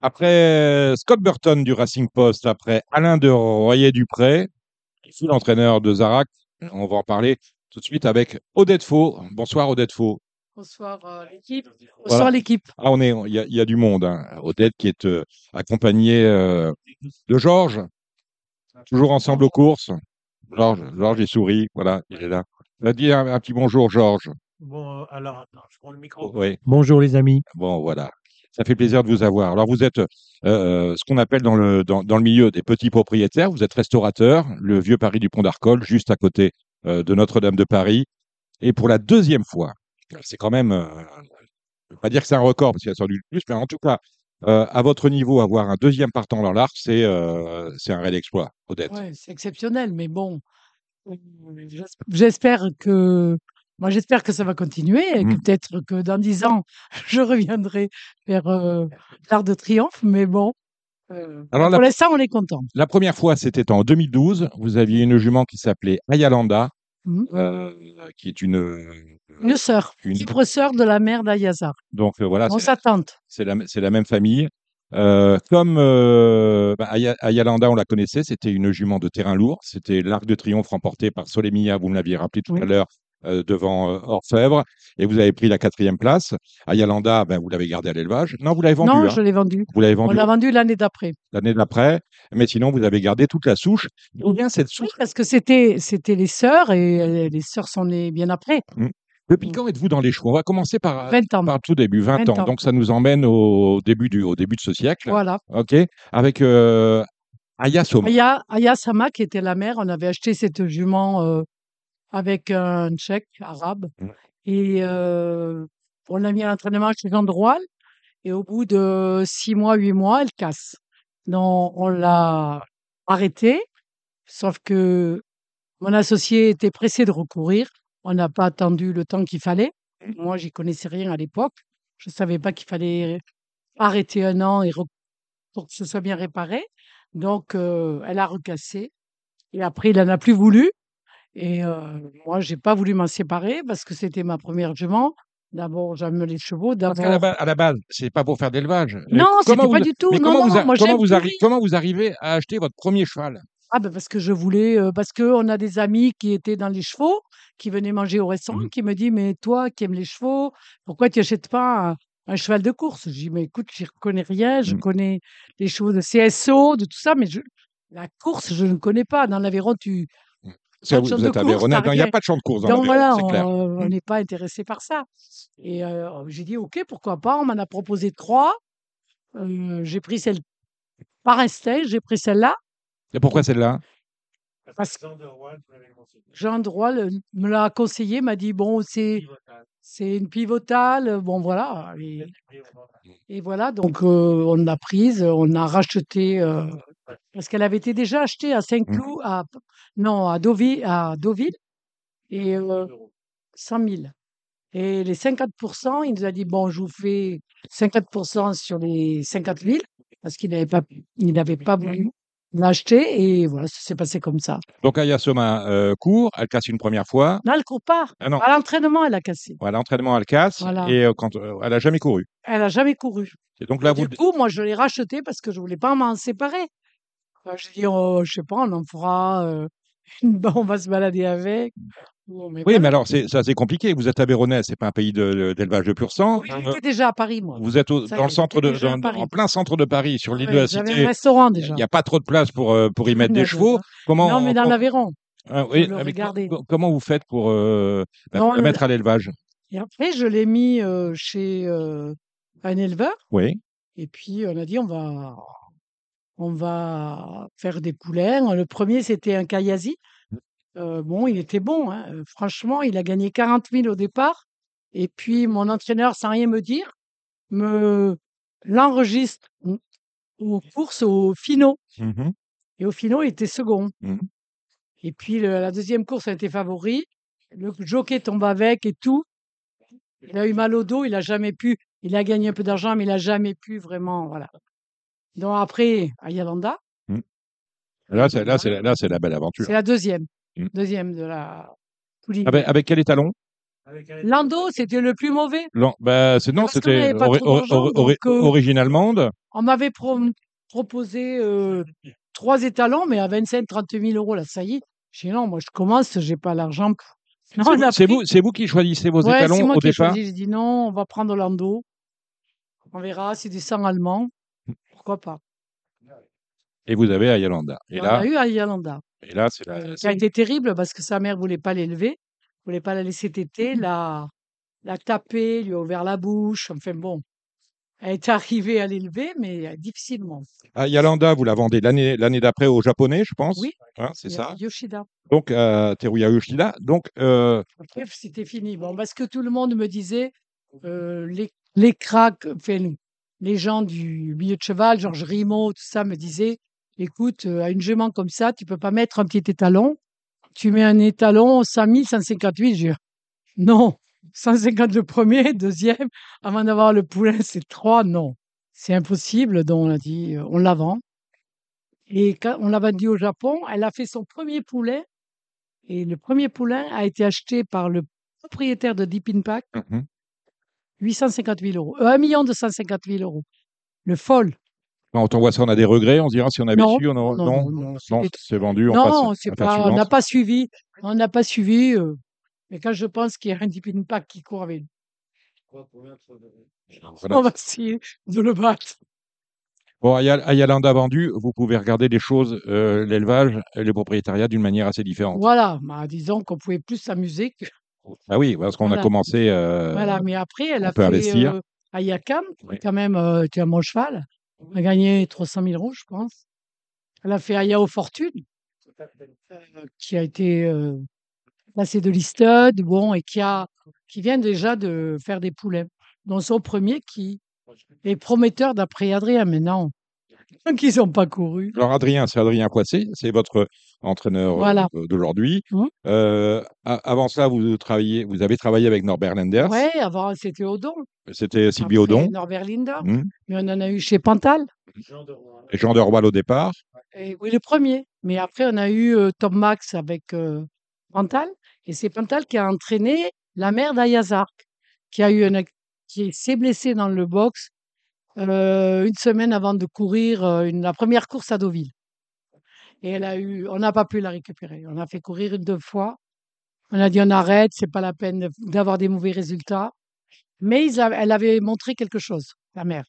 Après Scott Burton du Racing Post, après Alain de Royer-Dupré, qui fut l'entraîneur de Zarac, on va en parler tout de suite avec Odette Faux. Bonsoir Odette Faux. Bonsoir euh, l'équipe. Bonsoir Voilà. l'équipe. Ah, on est, il y a, il y a du monde. Hein. Odette qui est euh, accompagnée euh, de Georges, toujours ensemble aux courses. Georges, Georges, il sourit, voilà, il est là. On a dit un, un petit bonjour, Georges. Bon, euh, alors, attends, je prends le micro. Oui, Bonjour les amis. bon, voilà. Ça fait plaisir de vous avoir. Alors, vous êtes euh, ce qu'on appelle dans le, dans, le milieu des petits propriétaires. Vous êtes restaurateur, le vieux Paris du Pont d'Arcole, juste à côté euh, de Notre-Dame de Paris. Et pour la deuxième fois, c'est quand même, euh, je ne veux pas dire que c'est un record parce qu'il y a sans doute plus, mais en tout cas, euh, à votre niveau, avoir un deuxième partant dans l'arc, c'est euh, un réel exploit, Odette. C'est exceptionnel, mais bon, euh, j'es- j'espère que, moi j'espère que ça va continuer et que Mm. peut-être que dans dix ans, je reviendrai faire euh, l'Arc de Triomphe, mais bon, euh, Alors, pour l'instant on est content. La première fois, c'était en 2012. Vous aviez une jument qui s'appelait Ayalanda, Mhm. euh, qui est une. Une sœur, une- libre sœur de la mère d'Ayazar, Donc euh, voilà, dans c'est la, même famille. Euh, comme bah, Aya- Ayalanda, on la connaissait, c'était une jument de terrain lourd. C'était l'Arc de Triomphe remporté par Solemia, vous me l'aviez rappelé tout Oui. à l'heure, euh, devant euh, Orfèvre. Et vous avez pris la quatrième place. Ayalanda, ben, vous l'avez gardé à l'élevage. Non, vous l'avez vendu. non, hein. je l'ai vendu. Vous l'avez On vendu l'a vendu l'année d'après. l'année d'après. Mais sinon, vous avez gardé toute la souche. D'où vient cette Oui, souche? parce que c'était c'était les sœurs et euh, les sœurs sont nées bien après, Depuis quand êtes-vous dans les chevaux? On va commencer par, 20 ans. par le tout début, 20, 20 ans. ans. Donc ça nous emmène au début, du, au début de ce siècle. Voilà. OK Avec euh, Aya Soma. Aya, Aya Sama, qui était la mère, on avait acheté cette jument euh, avec un tchèque arabe. Mm. Et euh, on l'a mis à l'entraînement chez Jean de Roal. Et au bout de six mois, huit mois, elle casse. Donc, on l'a arrêtée. Sauf que mon associé était pressé de recourir. On n'a pas attendu le temps qu'il fallait. Moi, j'y connaissais rien à l'époque. Je ne savais pas qu'il fallait arrêter un an et pour que ce soit bien réparé. Donc, euh, elle a recassé. Et après, il n'en a plus voulu. Et euh, moi, j'ai pas voulu m'en séparer parce que c'était ma première jument. D'abord, j'aime les chevaux. Parce qu'à la, D'abord, base, à la base, c'est pas pour faire d'élevage. Non, comment pas vous- du tout. mais Non, comment non, vous, a- moi, comment, vous tout arri- rire. comment vous arrivez à acheter votre premier cheval? Ah ben parce que je voulais, euh, parce que on a des amis qui étaient dans les chevaux, qui venaient manger au restaurant, Mhm. qui me disent, mais toi qui aimes les chevaux, pourquoi tu achètes pas un, un cheval de course? Je dis, mais écoute, j'y connais rien, je Mhm. connais les chevaux de CSO, de tout ça, mais je, la course, je ne connais pas. Dans l'Aveyron, tu, Ça, vous, vous êtes à Non, il n'y a pas de champ de course dans Donc voilà, c'est clair. on on Mm. n'est pas intéressé par ça. Et euh, j'ai dit, OK, pourquoi pas. On m'en a proposé trois. Euh, j'ai pris celle par instinct, j'ai pris celle-là. Et pourquoi celle-là? Parce que Jean de Droit le- me l'a conseillé, m'a dit, bon, c'est c'est une pivotale. Bon, voilà. Et, voilà, donc euh, on l'a prise, on a racheté, euh, parce qu'elle avait été déjà achetée à Saint-Cloud, à, non, à Deauville, à Deauville, et euh, 100 000. Et les 50%, il nous a dit, bon, je vous fais 50% sur les 50 000, parce qu'il n'avait pas, il n'avait pas voulu l'acheter, et voilà, ça s'est passé comme ça. Donc Aya Soma euh, court, elle casse une première fois. Non, elle court pas. Ah non, À l'entraînement, elle a cassé. à l'entraînement, elle casse. Voilà. Et euh, quand, euh, elle a jamais couru. Elle a jamais couru. Et donc là, vous, Du coup, moi, je l'ai racheté parce que je voulais pas m'en séparer. Je dis, oh, je sais pas, on en fera, euh, une- on va se balader avec. Mais Oui, mais alors, c'est ça, c'est compliqué. Vous êtes à Véronais, c'est pas un pays de- d'élevage de, pur sang. Oui, Euh, j'étais déjà à Paris, moi. Vous êtes au- Ça y dans le centre de, j'étais déjà à dans- Paris. en plein centre de Paris, sur l'île de Ouais, la J'avais Cité. un restaurant Il déjà. n'y a pas trop de place pour, euh, pour y mettre des chevaux. Comment, Non, mais dans l'Aveyron. Ah, oui, co- comment vous faites pour euh, bah, Non, le- mettre à l'élevage? Et après, je l'ai mis euh, chez euh, un éleveur. Oui. Et puis, on a dit, on va, on va faire des poulains. Le premier, c'était un Kayazi. Euh, bon, il était bon. hein. Euh, Franchement, il a gagné 40 000 au départ. Et puis, mon entraîneur, sans rien me dire, me l'enregistre aux courses au finaux. Mhm. Et au finaux, il était second. Mhm. Et puis, le- la deuxième course a été favori. Le jockey tombe avec et tout. Il a eu mal au dos. Il a jamais pu. Il a gagné un peu d'argent, mais il a jamais pu vraiment. Voilà. Donc, après, à Yalanda, Là, c'est là, c'est la- là, c'est la belle aventure. c'est la deuxième. Mm. Deuxième de la poulie. Avec, avec quel étalon? Lando, c'était le plus mauvais. Lan- bah, c'est non, Parce c'était ori- euh, origine allemande. On m'avait pro- proposé euh, trois étalons, mais à 25-30 000 euros, là, ça y est. J'ai dit non, moi je commence, j'ai pas l'argent. pour- Non, C'est on vous- C'est vous, c'est vous qui choisissez vos Ouais, c'est étalons moi au qui ai départ? choisi. J'ai dit non, on va prendre Orlando. On verra, c'est du sang allemand. Pourquoi pas et vous avez Ayalanda. Et on là, a eu Ayalanda, et là, c'est la. euh, a été terrible parce que sa mère voulait pas l'élever, voulait pas la laisser téter, l'a, l'a tapé, lui a ouvert la bouche. Enfin bon, elle est arrivée à l'élever, mais euh, difficilement. Ayalanda, vous la vendez l'année l'année d'après aux Japonais, je pense. Oui. Hein, c'est ça. Yoshida. Donc, euh, Teruya Yoshida. Donc, euh, c'était fini. Bon, parce que tout le monde me disait, euh, les, les cracks, enfin, les gens du milieu de cheval, Georges Rimaud, tout ça, me disaient, écoute, euh, à une jument comme ça, tu peux pas mettre un petit étalon. Tu mets un étalon 100 000, 158, je dis, non, 150 le premier, deuxième, avant d'avoir le poulain, c'est trois, non. C'est impossible, donc on a dit, euh, on la vend. Et quand on l'a vendu au Japon, elle a fait son premier poulet. Et le premier poulain a été acheté par le propriétaire de Deep Impact, mhm. 850 000 euros. Euh, 1 million 250 000 euros. Le folle. quand on voit ça, on a des regrets. On se dira si on avait Non, su, on aurait- non, non, non, c'est vendu. On Non, on n'a pas suivi. On n'a pas suivi. euh, mais quand je pense qu'il y a un Deep Impact qui court avec Voilà. on va essayer de le battre. Bon, Ayal- Ayalanda vendu, vous pouvez regarder les choses, euh, l'élevage, et les propriétariats d'une manière assez différente. Voilà, bah, disons qu'on pouvait plus s'amuser que. Ah oui, parce qu'on a commencé. euh, Voilà, mais après, elle a fait euh, Oui. quand même, euh, était un bon cheval. Elle a gagné 300 000 euros, je pense. Elle a fait Ayao Fortune, euh, qui a été euh, passé de l'Istud, bon, et qui, a, qui vient déjà de faire des poulets. Dont son premier qui est prometteur d'après Adrien, mais non. Donc, ils n'ont pas couru. Alors, Adrien, c'est Adrien Poissé, c'est votre entraîneur euh, Voilà. d'aujourd'hui. Mhm. Euh, avant cela, vous, travaillez, vous avez travaillé avec Norbert Lenders. Ouais, avant, c'était Odon. C'était Sylvie Audon Norbert Linder. Mhm. Mais on en a eu chez Pantal. et Jean Dorval au départ. Et oui, le premier. Mais après, on a eu euh, Tom Max avec euh, Pantal. Et c'est Pantal qui a entraîné la mère d'Ayazark, qui a eu un, ac- qui s'est blessée dans le box euh, une semaine avant de courir euh, une- la première course à Deauville. Et elle a eu, on n'a pas pu la récupérer. On a fait courir une deux fois. On a dit on arrête, c'est pas la peine d'avoir des mauvais résultats. Mais ils elle avait montré quelque chose, la mère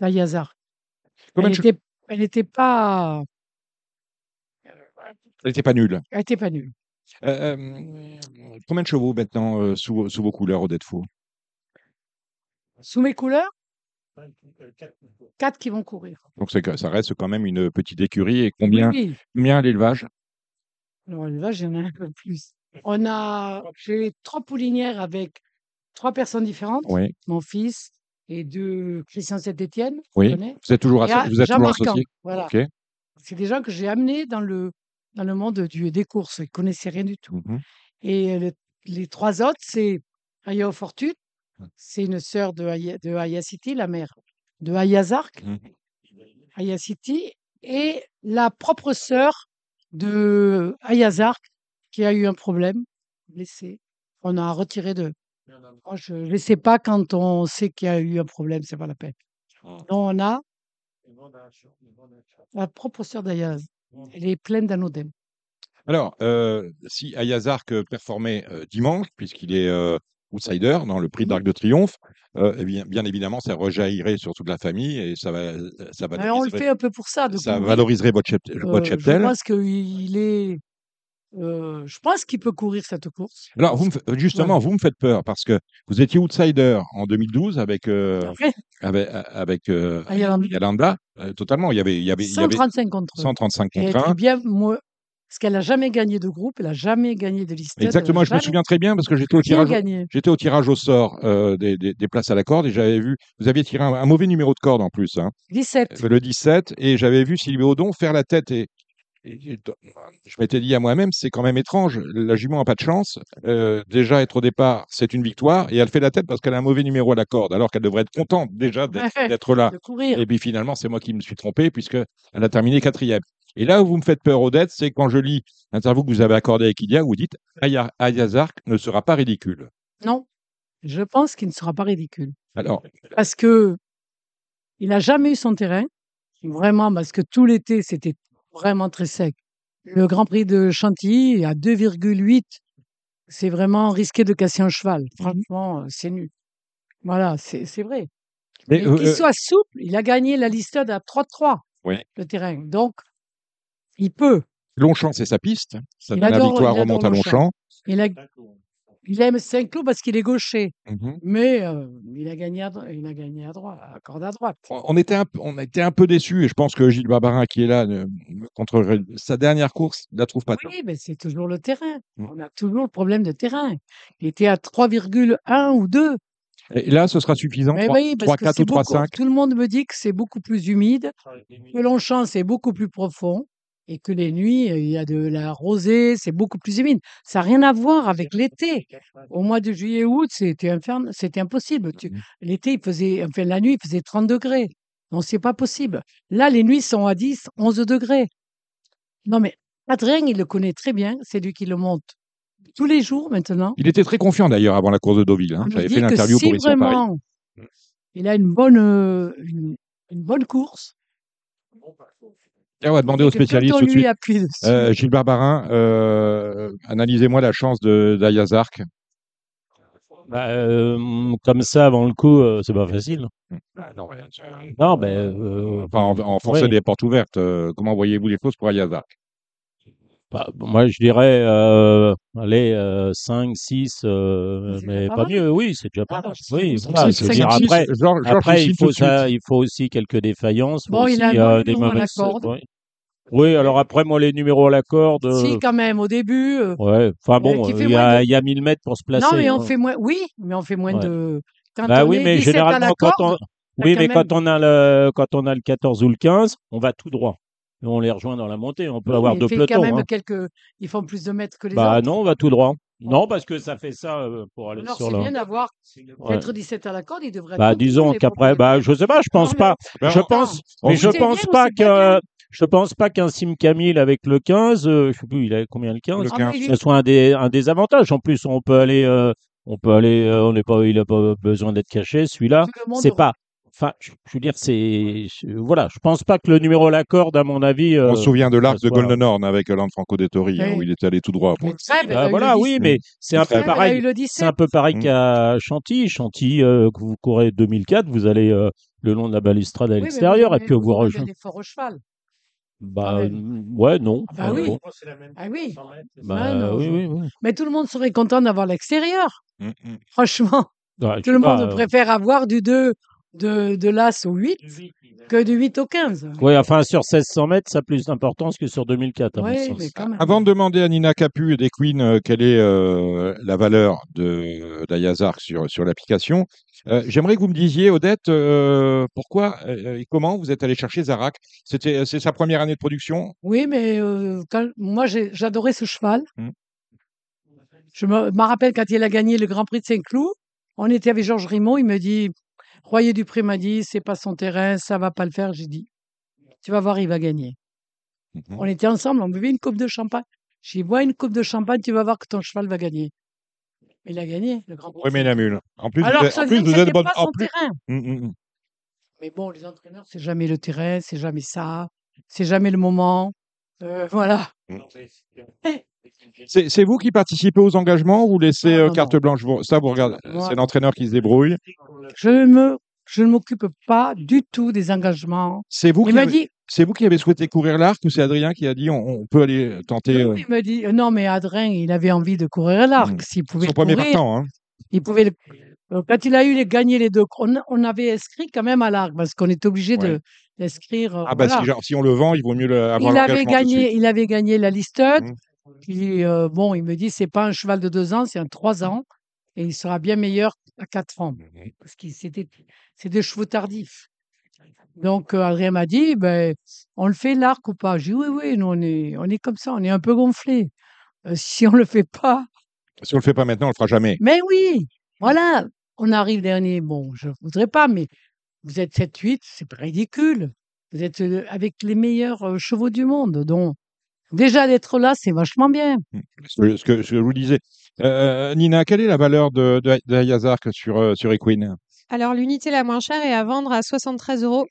d'Ayazark. Combien Elle n'était pas, Elle n'était pas nulle. elle était pas nulle. Euh, euh, combien de chevaux maintenant euh, sous, sous vos couleurs, Odette Faux? Sous mes couleurs, quatre qui vont courir. Donc, ça reste quand même une petite écurie. Et combien, oui. combien l'élevage? Alors là, j'en ai un peu plus. On a, j'ai trois poulinières avec trois personnes différentes. Oui, Mon fils et deux Christian Saint-Étienne. oui. Vous êtes toujours, asso- à vous êtes toujours associé Voilà. Ok. C'est des gens que j'ai amenés dans le, dans le monde du, des courses. Ils ne connaissaient rien du tout. Mhm. Et le- les trois autres, c'est Aya Fortune. C'est une sœur de, Aya, de la mère de Ayazark. Mhm. Aya City. Et la propre sœur de Ayazark qui a eu un problème, blessée. On a retiré de. Moi, je ne sais pas quand on sait qu'il y a eu un problème, c'est pas la peine. Donc, on a la propre sœur d'Ayaz. Elle est pleine d'anodèmes. Alors, euh, si Ayazark performait euh, dimanche, puisqu'il est euh, outsider dans le prix Mhm. d'Arc de Triomphe, euh, eh bien, bien évidemment, ça rejaillirait sur toute la famille et ça, va, ça, Mais on le fait un peu pour ça. de ça valoriserait votre, chep- Euh, votre je cheptel. pense qu'il est. euh, je pense qu'il peut courir cette course. Alors, vous me fa- justement, vous me faites peur parce que vous étiez outsider en 2012 avec, euh, Après, avec, avec euh, Ayalanda, Yalanda. Euh, totalement, il y avait, il y avait, il y avait 135 contre eux. 135 Et elle contre était 1. bien, moi, parce qu'elle n'a jamais gagné de groupe, elle n'a jamais gagné de liste. Exactement, je me souviens très bien parce que j'étais au tirage, j'étais au tirage au sort euh, des, des- des places à la corde et j'avais vu, vous aviez tiré un, un mauvais numéro de corde en plus, hein, 17. le 17, et j'avais vu Sylvie Audon faire la tête et, je m'étais dit à moi-même, c'est quand même étrange, la jument n'a pas de chance. Euh, déjà être au départ, c'est une victoire et elle fait la tête parce qu'elle a un mauvais numéro à la corde alors qu'elle devrait être contente déjà d'être là. de courir. Et puis finalement, c'est moi qui me suis trompé puisque elle a terminé quatrième. Et là où vous me faites peur, Odette, c'est quand je lis l'interview que vous avez accordée avec Idia, où vous dites Aya- Ayazark ne sera pas ridicule. Non, je pense qu'il ne sera pas ridicule. Alors, Parce que Il a jamais eu son terrain. Vraiment, parce que tout l'été, c'était vraiment très sec. Le Grand Prix de Chantilly, à 2,8, c'est vraiment risqué de casser un cheval. Franchement, euh, c'est nul. Voilà, c'est vrai. Mais, Mais qu'il euh, soit souple, il a gagné la listade à 3-3, Oui. le terrain. Donc, il peut. Longchamp, c'est sa piste. Dernière adore- victoire remonte à Longchamp. Il, a, il aime Saint-Cloud parce qu'il est gaucher. Mhm. Mais euh, il, a gagné à, il a gagné à droite, à corde à droite. On était un, on était un peu déçus et je pense que Gilles Barbarin qui est là ne- contrerait. Sa dernière course, il la trouve pas. Oui, mais c'est toujours le terrain. Mm. On a toujours le problème de terrain. Il était à 3,1 ou 2. Et là, ce sera suffisant. Mais 3, oui, parce que 4 c'est ou 3, beaucoup- 5. Tout le monde me dit que c'est beaucoup plus humide, que Longchamp, c'est beaucoup plus profond et que les nuits, il y a de la rosée, c'est beaucoup plus humide. Ça n'a rien à voir avec l'été. Au mois de c'était inferne, c'était impossible. Tu- Mhm. L'été, il faisait, enfin, la nuit, il faisait 30 degrés. Non, c'est pas possible. Là, les nuits sont à 10, 11 degrés. Non, mais Adrien, il le connaît très bien. C'est lui qui le monte tous les jours maintenant. Il était très confiant d'ailleurs avant la course de Deauville. hein. J'avais fait l'interview si pour Paris. vraiment il a une bonne, euh, une, une bonne course, on va demander aux spécialistes tout de suite. Euh, Gilles Barbarin, euh, analysez-moi la chance de d'Ayazark. Bah, euh, comme ça, avant le coup, euh, c'est pas facile. non, Non, Enfin, en, en forcer oui. des portes ouvertes. euh, comment voyez-vous les choses pour Ayazark? Bah, moi, je dirais, euh, allez, euh, 5, 6, euh, C'est mais pas pas mal. mieux. Oui, c'est déjà pas Ah, mal. Oui, c'est- voilà, je veux dire, après, Georges, Georges après, signe il tout faut de suite. ça, il faut aussi quelques défaillances. faut Bon, il aussi, a un euh, bon des numéro à la mauvaises. corde. Oui. Oui, alors après, moi, les numéros à la corde. si euh, quand même au début. euh, Ouais, enfin Euh, bon, qui euh, fait il y, moins a, de- il y a 1000 mètres pour se placer. non, mais on hein. fait moins. Oui, mais on fait moins Ouais. de. Quand Bah on oui, est mais 17 à la généralement, quand on, oui, quand mais même- on a le, quand on a le 14 ou le 15, on va tout droit. Et on les rejoint dans la montée. On peut Oui, avoir mais deux il fait pelotons. quand même hein. quelques. Ils font plus de mètres que les Bah autres. non, on va tout droit. Non, parce que ça fait ça euh, pour aller Alors sur c'est la. bien d'avoir Ouais. être 17 à la corde, il devrait. Bah disons qu'après, bah je sais pas, je pense Non, mais- pas. Je pense, mais je c'est pense pas c'est que, je pense pas qu'un Sim Camille avec le 15, euh, je sais plus, il a combien le 15, Le Ah, 15. mais il ce est- soit un des, un des avantages. En plus, on peut aller, euh, on peut aller, euh, on n'est pas, il a pas besoin d'être caché. Celui-là, le c'est pas. Enfin, je, je veux dire, c'est, je- voilà, je pense pas que le numéro à la corde, à mon avis. euh, On se souvient de l'arc de soit- Golden Horn avec Franco Dettori, hein, Oui. où il était allé tout droit. Mais Trèbes, elle bah, a eu voilà, oui, 17. mais c'est un peu pareil. C'est 17. un peu pareil Mm. qu'à Chantilly. Chantilly, euh, que vous courez 2004, vous allez euh, le long de la balustrade à Oui, l'extérieur vous et puis vous aurez rejoignez. l'effort au cheval. Bah, même. euh, ouais, non. Ah bah oui. bon. Ah oui. Bah, Ah non, oui, oui, oui. Mais tout le monde serait content d'avoir l'extérieur. Mm, mm. Franchement, Ouais, tout le monde pas, euh, préfère avoir du 2 de, de l'As au 8 que du 8 au 15. Oui, enfin, sur 1600 mètres, ça a plus d'importance que sur 2004, à mon Oui, sens. mais quand même. Avant de demander à Nina Capu et des Queens euh, quelle est euh, la valeur de d'Ayazark sur, sur l'application, euh, j'aimerais que vous me disiez, Odette, euh, pourquoi euh, et comment vous êtes allé chercher Zarak? C'était C'est sa première année de production? Oui, mais euh, quand- moi, j'adorais ce cheval. Mm. Je me, me rappelle quand il a gagné le Grand Prix de Saint-Cloud, on était avec Georges Rimond, il me dit, Royer Dupré m'a dit, c'est pas son terrain, ça va pas le faire. J'ai dit, tu vas voir, il va gagner. Mhm. On était ensemble, on buvait une coupe de champagne. J'ai dit, bois une coupe de champagne, tu vas voir que ton cheval va gagner. Il a gagné le Grand Prix. Oui, mais la mule. En plus, Alors vous en plus, vous êtes bonne. En plus, terrain. Mm, mm, mm. Mais bon, les entraîneurs, c'est jamais le terrain, c'est jamais ça, c'est jamais le moment. Euh, voilà. C'est c'est vous qui participez aux engagements ou vous laissez Non, euh, non, carte non. blanche? Vous- Ça, vous regardez. C'est l'entraîneur qui se débrouille. Je ne me, je ne m'occupe pas du tout des engagements. C'est vous, Il qui m'a avez- dit, c'est vous qui avez souhaité courir l'arc ou c'est Adrien qui a dit on, on peut aller tenter euh, il m'a dit, non, mais Adrien, il avait envie de courir l'arc. Mm. S'il pouvait son le premier partant hein. il pouvait le- Quand il a eu les, gagné les deux, on, on avait inscrit quand même à l'arc parce qu'on est obligé de. D'inscrire. euh, Ah bah voilà. si, genre, si on le vend, il vaut mieux le- avoir il avait gagné, il avait gagné la listed. Mm. Puis euh, bon, il me dit c'est pas un cheval de deux ans, c'est un trois ans, et il sera bien meilleur à quatre ans Mhm. parce que c'est des chevaux tardifs. Donc euh, Adrien m'a dit ben on le fait l'arc ou pas? J'ai dit oui oui, nous on est on est comme ça, on est un peu gonflé. Euh, si on le fait pas, Si on le fait pas maintenant, on le fera jamais. mais oui, voilà, on arrive dernier. Bon, je voudrais pas, mais vous êtes 7-8, c'est ridicule. Vous êtes euh, avec les meilleurs euh, chevaux du monde, donc déjà d'être là, c'est vachement bien. Ce que, ce que- je vous disais. Euh, Nina, quelle est la valeur de, de, d'Ayazark sur, euh, sur Equine? Alors, l'unité la moins chère est à vendre à 73,97 euros.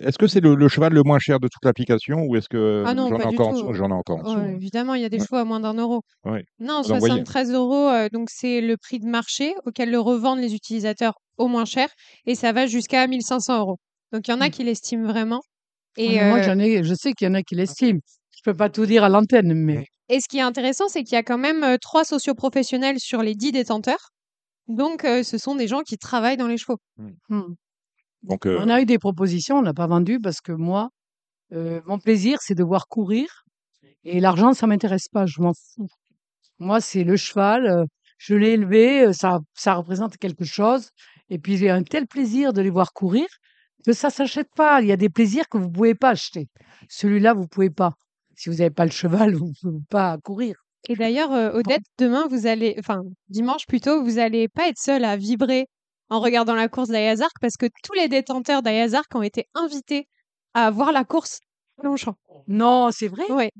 Est-ce que c'est le, le cheval le moins cher de toute l'application ou est-ce que Ah non, j'en ai encore J'en ai encore en dessous? Ouais, évidemment, il y a des Ouais. chevaux à moins d'un euro. Ouais. Non, Vous en voyez? 73 euros, euh, donc c'est le prix de marché auquel le revendent les utilisateurs au moins cher et ça va jusqu'à 1500 euros. Donc il y en a Mm. qui l'estiment vraiment. Et, Moi, euh, j'en ai, je sais qu'il y en a qui l'estiment. Je peux pas tout dire à l'antenne, mais et ce qui est intéressant, c'est qu'il y a quand même euh, trois socioprofessionnels sur les dix détenteurs. Donc euh, ce sont des gens qui travaillent dans les chevaux. hmm. Donc, euh, on a eu des propositions, on n'a pas vendu parce que moi, euh, mon plaisir, c'est de voir courir et l'argent, ça m'intéresse pas, je m'en fous. Moi, c'est le cheval, euh, je l'ai élevé, ça, ça représente quelque chose et puis j'ai un tel plaisir de les voir courir que ça s'achète pas. Il y a des plaisirs que vous pouvez pas acheter. Celui-là, vous pouvez pas. Si vous n'avez pas le cheval, vous pouvez pas courir. Et d'ailleurs, euh, Odette, demain, vous allez, enfin dimanche plutôt, vous allez pas être seule à vibrer en regardant la course d'Ayazark parce que tous les détenteurs d'Ayazark ont été invités à voir la course Longchamp. Non, c'est vrai? Ouais.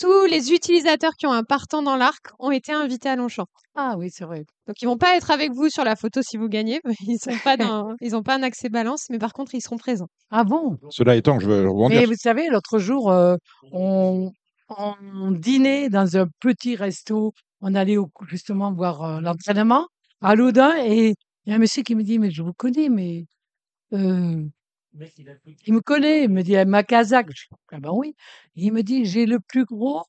Tous les utilisateurs qui ont un partant dans l'arc ont été invités à Longchamp. Ah oui, c'est vrai. Donc ils vont pas être avec vous sur la photo si vous gagnez. Ils sont pas dans, ils ont pas un accès balance, mais par contre ils seront présents. Ah bon? Cela étant, je veux rebondir Mais vous savez, l'autre jour, euh, on, on dînait dans un petit resto. On allait au- justement voir euh, l'entraînement à Loudun et il y a un monsieur qui me dit, mais je vous connais, mais euh, il me connaît. Il me dit, ma Kazakh. Je dis, ah ben oui. Il me dit, j'ai le plus gros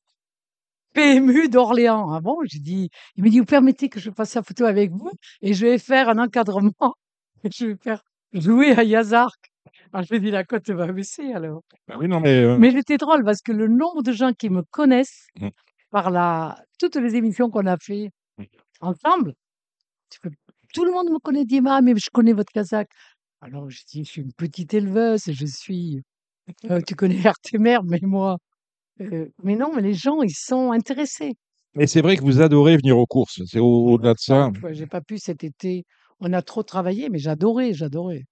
PMU d'Orléans. Ah bon? J'ai dit, il me dit, vous permettez que je fasse la photo avec vous et je vais faire un encadrement. Et je vais faire jouer à Yazark. Alors je lui ai dit, la cote va baisser alors. Ah oui, non, mais, euh, Mais j'étais drôle parce que le nombre de gens qui me connaissent Mm. par la, toutes les émissions qu'on a fait Mm. ensemble, tu peux- tout le monde me connaît, dit Ah, mais je connais votre Kazakh. Alors je dis Je suis une petite éleveuse, je suis. euh, tu connais Artemer, mais moi. euh, mais non, mais les gens, ils sont intéressés. mais c'est vrai que vous adorez venir aux courses. C'est au- au-delà de ça. Tu vois, J'ai pas pu cet été. On a trop travaillé, mais j'adorais, j'adorais.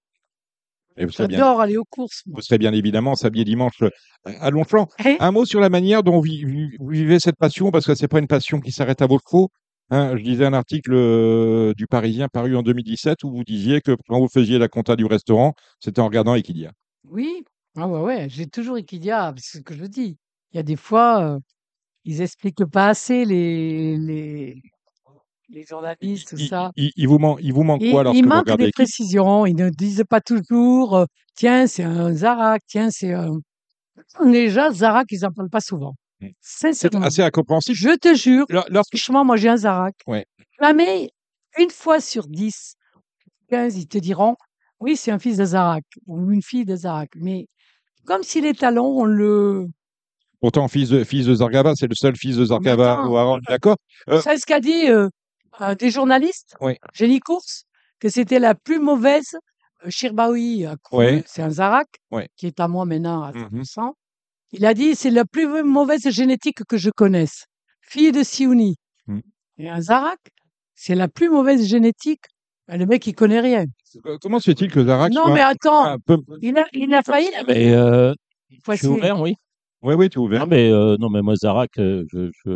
J'adore aller aux courses. moi. vous serez bien évidemment samedi et dimanche euh, à Longchamp. Eh? Un mot sur la manière dont vous vivez cette passion, parce que c'est pas une passion qui s'arrête à vos chevaux. Hein, je lisais un article euh, du Parisien paru en 2017 où vous disiez que quand vous faisiez la compta du restaurant, c'était en regardant Equidia. Oui, ah ouais, ouais, j'ai toujours Equidia, c'est ce que je dis. Il y a des fois, euh, ils expliquent pas assez les, les, les journalistes, tout Il, ça. il- il vous manque, il vous manque quoi lorsque il vous manque regardez des précisions, ils ne disent pas toujours, euh, tiens, c'est un Zarak, tiens, c'est un... Déjà, Zarak, ils n'en parlent pas souvent. Mm. C'est assez incompréhensible. Je te jure, Lors- Lorsque, franchement, moi, j'ai un Zarak. Ouais. Jamais, une fois sur 10, 15, ils te diront, oui, c'est un fils de Zarak ou une fille de Zarak. Mais comme si les talons, on le... pourtant, fils de, fils de Zargaba, c'est le seul fils de Zargaba au Harold, d'accord Euh, savez ce qu'a dit euh, un des journalistes Oui. Jenny Course Que c'était la plus mauvaise euh, Shirbaoui Ouais. c'est un Zarak, qui est à moi maintenant à Mhm. 100%. Il a dit c'est la plus mauvaise génétique que je connaisse. Fille de Siouni. Mm. Et un Zarak, c'est la plus mauvaise génétique. Ben, le mec, il connaît rien. comment se fait-il que Zarak non, soit mais attends, un peu... il, a, il a failli. la Mais euh, je suis ouvert, oui. Oui, oui, tu es ouvert. Non, mais, euh, non, mais moi, Zarak, euh,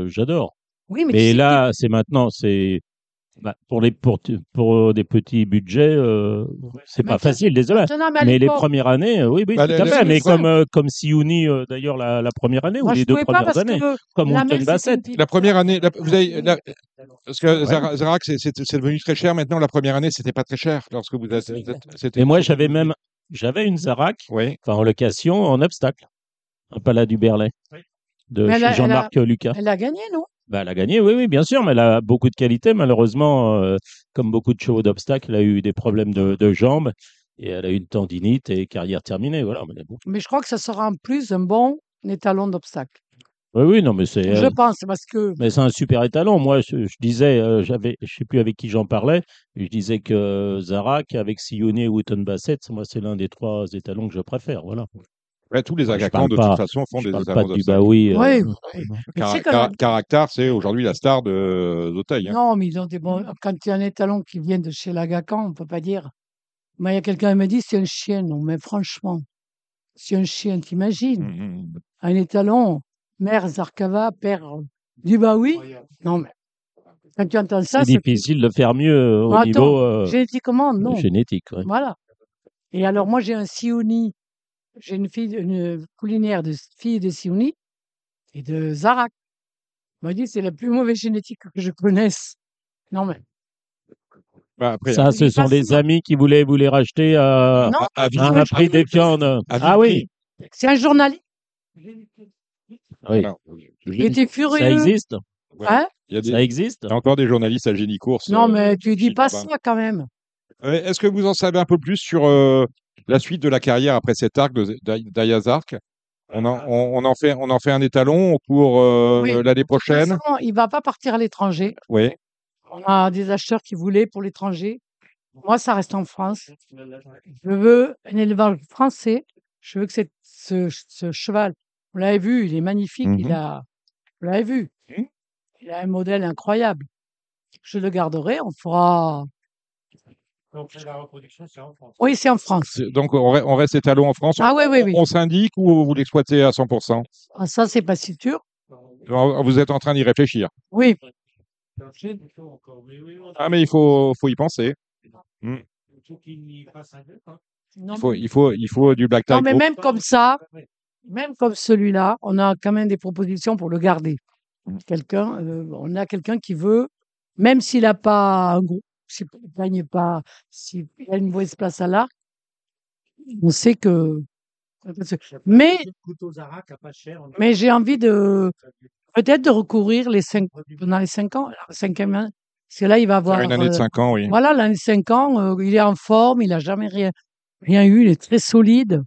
j'adore. Oui, mais, là, c'est maintenant, c'est bah, pour les pour, pour des petits budgets, euh, c'est pas facile, désolé. mais les premières années, euh, oui, oui, Bah, tout à fait. Mais comme euh, comme Siouni, euh, d'ailleurs la, la première année ou moi, les deux premières années, comme la Wilton Bassett. La première année, la- vous avez, la- parce que Ouais. Zara- Zarak, c'est- devenu très cher. Maintenant, la première année, c'était pas très cher lorsque vous c'était- Et moi, j'avais même j'avais une Zarak, Oui. en location, en obstacle, un Palais du Berlay, de Jean-Marc Lucas. Elle a gagné, non? Bah, elle a gagné, oui, oui, bien sûr, mais elle a beaucoup de qualité. Malheureusement, euh, comme beaucoup de chevaux d'obstacle, elle a eu des problèmes de, de jambes et elle a eu une tendinite et carrière terminée. Voilà. Mais bon. Mais je crois que ça sera en plus un bon étalon d'obstacle. Oui, oui, non, mais c'est. Je euh, pense, parce que Mais c'est un super étalon. Moi, je, je disais, euh, j'avais, je sais plus avec qui j'en parlais, je disais que Zarak avec Siouni et Wooten Bassett, moi, c'est l'un des trois étalons que je préfère. Voilà. Ouais, tous les parle de pas- toute façon, font des d'obstacle. Baoui. euh, Oui. Mais Cara- même- Caractère, c'est aujourd'hui la star de d'Auteuil. hein. Non, mais ils ont des bons. Quand il y a un étalon qui vient de chez Lagacan, on peut pas dire. Moi, il y a quelqu'un qui me dit c'est un chien. Non, mais franchement, c'est un chien, t'imagines? Mm, mm. Un étalon, mère Zarkava, père euh, Dubaoui. Non, mais Quand tu entends ça, C'est difficile de faire mieux euh, au Attends, niveau euh, génétiquement, non. génétique. ouais. Voilà. Et alors, moi, j'ai un Sioni. J'ai une fille, une poulinière de fille de Sioni et de Zarak. On m'a dit c'est la plus mauvaise génétique que je connaisse. Non, mais. Bah, après, Ça, ce sont des amis qui voulaient vous les racheter à, non, à, à à vie- un prix des viandes. à Ah oui, c'est un journaliste. oui. Il était furieux. ça existe. Ouais. Hein Il y a des- Ça existe. il y a encore des journalistes à Génicourse. non, euh, mais tu dis pas. ça quand même. Euh, Est-ce que vous en savez un peu plus sur euh, la suite de la carrière après cet arc d'Ayazark on en, on, on en fait, on en fait un étalon pour euh, Oui. l'année De toute prochaine façon, il va pas partir à l'étranger. Oui. On a des acheteurs qui voulaient pour l'étranger. Moi, ça reste en France. Je veux un élevage français. Je veux que ce, ce cheval, vous l'avez vu, il est magnifique. Il Mhm. a, vous l'avez vu. Mhm. Il a un modèle incroyable. Je le garderai. On fera. Donc, la reproduction, c'est en France. Oui, c'est en France. Donc on, re- on reste étalon en France. Ah oui, oui, oui. On s'indique ou vous l'exploitez à 100% Ah, ça, c'est pas si sûr. Vous êtes en train d'y réfléchir. Oui. On Ah mais il faut, faut y penser. peu. Hein. Il faut, il faut, il faut du black tie. non, mais même comme ça, même comme celui-là, on a quand même des propositions pour le garder. Quelqu'un, euh, on a quelqu'un qui veut, même s'il n'a pas un gros, s'il ne gagne pas, s'il a une mauvaise place à l'arc, on sait que. Mais, a mais j'ai envie de peut-être de recourir les cinq, pendant les cinq ans, la cinquième année. Parce que là, il va avoir. Une année de euh, 5 ans, oui. Voilà, l'année 5 ans, euh, il est en forme, il n'a jamais rien, rien eu, il est très solide.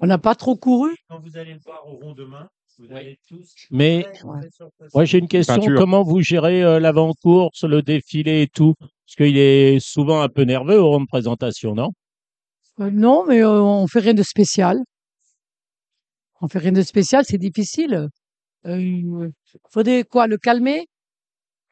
On n'a pas trop couru. Quand vous allez le voir au rond demain, vous allez tous. Mais Ouais. moi, j'ai une question. Peinture. Comment vous gérez euh, l'avant-course, le défilé et tout? Parce qu'il est souvent un peu nerveux au rond de présentation, non? Euh, non, mais euh, on fait rien de spécial. On fait rien de spécial, c'est difficile. Euh, faudrait quoi, le calmer?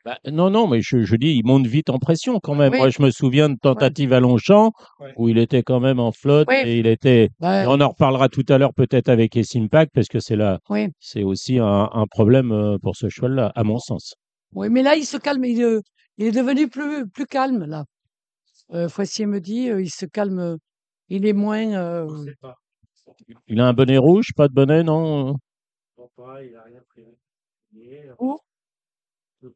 Bah, Non, non, mais je, je dis, il monte vite en pression quand même. Oui. Moi, je me souviens de tentatives à Longchamp Ouais. où il était quand même en flotte Oui. et il était. Ouais, et on en reparlera tout à l'heure peut-être avec Impact parce que c'est là, oui. c'est aussi un, un problème euh, pour ce cheval-là, à mon sens. oui, mais là, il se calme, il, euh, il est devenu plus, plus calme, là. Euh, Foissier me dit, euh, il se calme, il est moins... euh, On sait pas. Il a un bonnet rouge, pas de bonnet, non On pas, il a rien pris. Il est-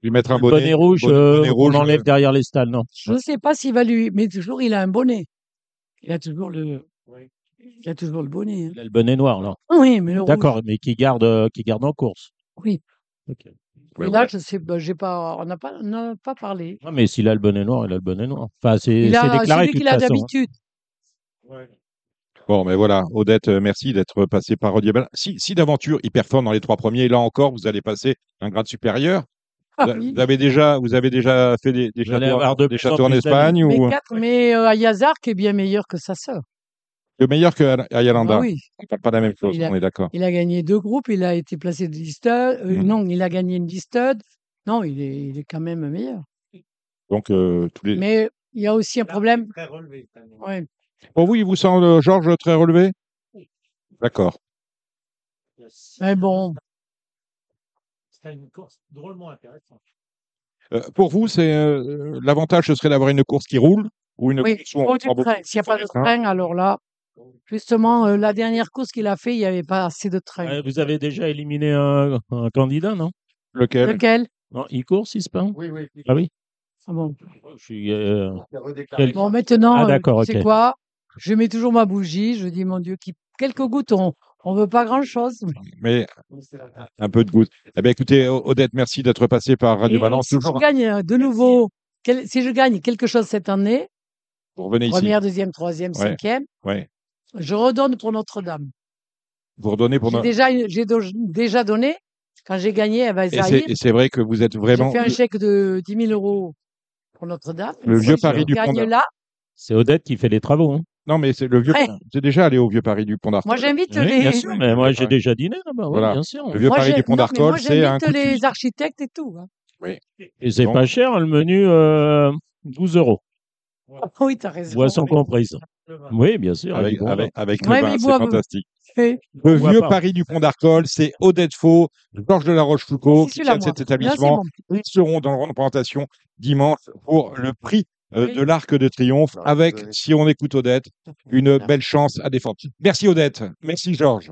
Lui mettre un Le bonnet, bonnet rouge, bonnet- euh, bonnet on rouge, enlève euh, derrière les stalles, non? Je ne sais pas s'il va lui... Mais toujours, il a un bonnet. Il a toujours le, Oui. il a toujours le bonnet. hein. Il a le bonnet noir, là. Oui, mais le rouge, D'accord, mais qui garde, euh, qui garde en course. Oui. Ok. Ouais, Et là, ouais. je sais, bah, j'ai pas, on n'a pas, on pas parlé. Non, mais s'il a le bonnet noir, il a le bonnet noir. Enfin, c'est Il c'est a déclaré qu'il a hein. d'habitude. Ouais. Bon, mais voilà, Odette, euh, merci d'être passé par Rodier Ballin. Si, si d'aventure, il performe dans les trois premiers, là encore, vous allez passer un grade supérieur. Ah Vous- oui. Vous avez déjà, vous avez déjà fait des, des châteaux, des châteaux en Espagne Mais, ou quatre, mais euh, Ayazark est bien meilleur que sa sœur. Le meilleur que Ay- Ayalanda Ah oui, On parle pas de la même chose, Il a- on est d'accord. il a gagné deux groupes, il a été placé de listed. euh, Mhm. Non, il a gagné une listed. Non, il est, il est quand même meilleur. Donc euh, tous les. Mais il y a aussi un problème. Très relevé. cette année. Ouais. Oh oui, vous sent euh, Georges très relevé? D'accord. Il a six- Mais bon, C'était une course drôlement intéressante. Euh, pour vous, c'est euh, l'avantage, ce serait d'avoir une course qui roule ou une oui, course où on du prend beaucoup train. S'il n'y a pas de hein. train, alors là, justement, euh, la dernière course qu'il a fait, il n'y avait pas assez de train. Ouais, vous avez déjà éliminé un, un candidat, non? Lequel? Lequel? Non, il court, si c'est pas Oui, oui. Ah oui? Ah bon. Je suis, euh. Quel- Bon, maintenant, Ah, euh, d'accord, quoi? Je mets toujours ma bougie. Je dis, mon Dieu, qui... quelques gouttes, on ne veut pas grand-chose. Mais un peu de goutte. Eh bien, écoutez, Odette, merci d'être passé par Radio Et Balance. si je Toujours, gagne de nouveau, quel- si je gagne quelque chose cette année, vous revenez ici. première, deuxième, troisième, Ouais. cinquième, Ouais. Je redonne pour Notre-Dame. Vous redonnez pour J'ai notre- déjà, j'ai do- déjà donné, quand j'ai gagné à Et c'est Zahir, et c'est vrai que vous êtes j'ai vraiment fait un chèque de 10 000 euros pour Notre-Dame. le vieux Paris du Pont là, c'est Odette qui fait les travaux. Hein. Non, mais c'est le vieux. Ouais. C'est déjà allé au vieux Paris du Pont d'Arcole. moi j'invite Oui, les, bien sûr, mais moi j'ai déjà dîné là-bas, oui, Voilà. bien sûr. Le vieux moi, Paris j'ai- du Pont d'Arcole, c'est un j'invite les architectes et tout. hein. Et c'est Donc- pas cher, le menu, euh, 12 euros, Oui, t'as raison. boisson comprise. Oui, bien sûr. avec, avec, vin. avec Ouais, le mais vin, ils c'est fantastique. Le vieux pas. Paris du Pont d'Arcole, c'est Odette Faux, Georges de la Rochefoucauld qui tiennent cet établissement. Ils seront dans la représentation dimanche pour le prix euh, de l'Arc de Triomphe avec, si on écoute Odette, une belle chance à défendre. Merci Odette. Merci Georges.